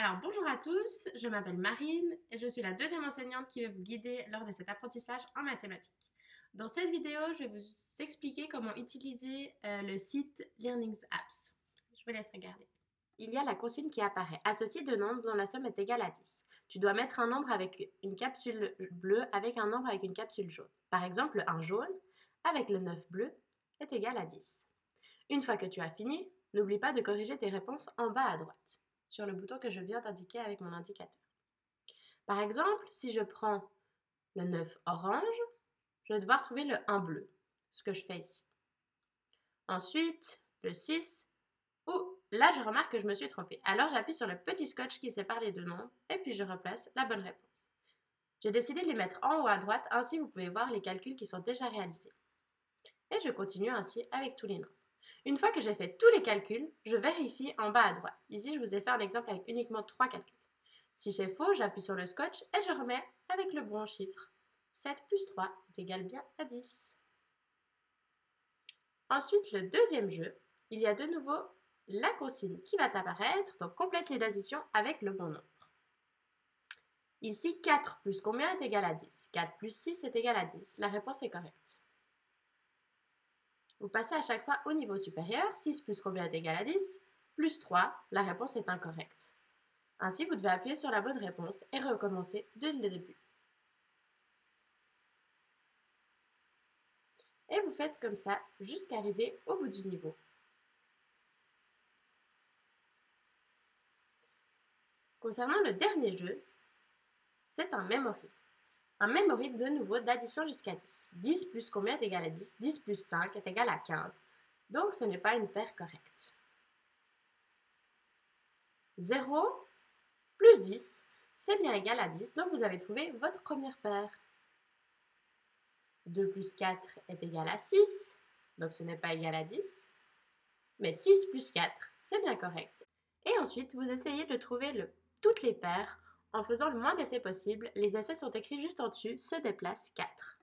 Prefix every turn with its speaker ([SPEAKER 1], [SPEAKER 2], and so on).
[SPEAKER 1] Alors bonjour à tous, je m'appelle Marine et je suis la deuxième enseignante qui va vous guider lors de cet apprentissage en mathématiques. Dans cette vidéo, je vais vous expliquer comment utiliser euh, le site Learnings Apps. Je vous laisse regarder. Il y a la consigne qui apparaît. Associe deux nombres dont la somme est égale à 10. Tu dois mettre un nombre avec une capsule bleue avec un nombre avec une capsule jaune. Par exemple, un jaune avec le 9 bleu est égal à 10. Une fois que tu as fini, n'oublie pas de corriger tes réponses en bas à droite sur le bouton que je viens d'indiquer avec mon indicateur. Par exemple, si je prends le 9 orange, je vais devoir trouver le 1 bleu, ce que je fais ici. Ensuite, le 6, ou là je remarque que je me suis trompée. Alors j'appuie sur le petit scotch qui sépare les deux nombres et puis je replace la bonne réponse. J'ai décidé de les mettre en haut à droite, ainsi vous pouvez voir les calculs qui sont déjà réalisés. Et je continue ainsi avec tous les nombres. Une fois que j'ai fait tous les calculs, je vérifie en bas à droite. Ici, je vous ai fait un exemple avec uniquement trois calculs. Si c'est faux, j'appuie sur le scotch et je remets avec le bon chiffre. 7 plus 3 est égal bien à 10. Ensuite, le deuxième jeu, il y a de nouveau la consigne qui va apparaître, donc complète les additions avec le bon nombre. Ici, 4 plus combien est égal à 10 4 plus 6 est égal à 10. La réponse est correcte. Vous passez à chaque fois au niveau supérieur. 6 plus combien est égal à 10 Plus 3. La réponse est incorrecte. Ainsi, vous devez appuyer sur la bonne réponse et recommencer dès le début. Et vous faites comme ça jusqu'à arriver au bout du niveau. Concernant le dernier jeu, c'est un memory. Un memory de nouveau d'addition jusqu'à 10. 10 plus combien est égal à 10 10 plus 5 est égal à 15. Donc ce n'est pas une paire correcte. 0 plus 10, c'est bien égal à 10, donc vous avez trouvé votre première paire. 2 plus 4 est égal à 6, donc ce n'est pas égal à 10. Mais 6 plus 4, c'est bien correct. Et ensuite, vous essayez de trouver toutes les paires en faisant le moins d'essais possible, les essais sont écrits juste en dessus, se déplace 4.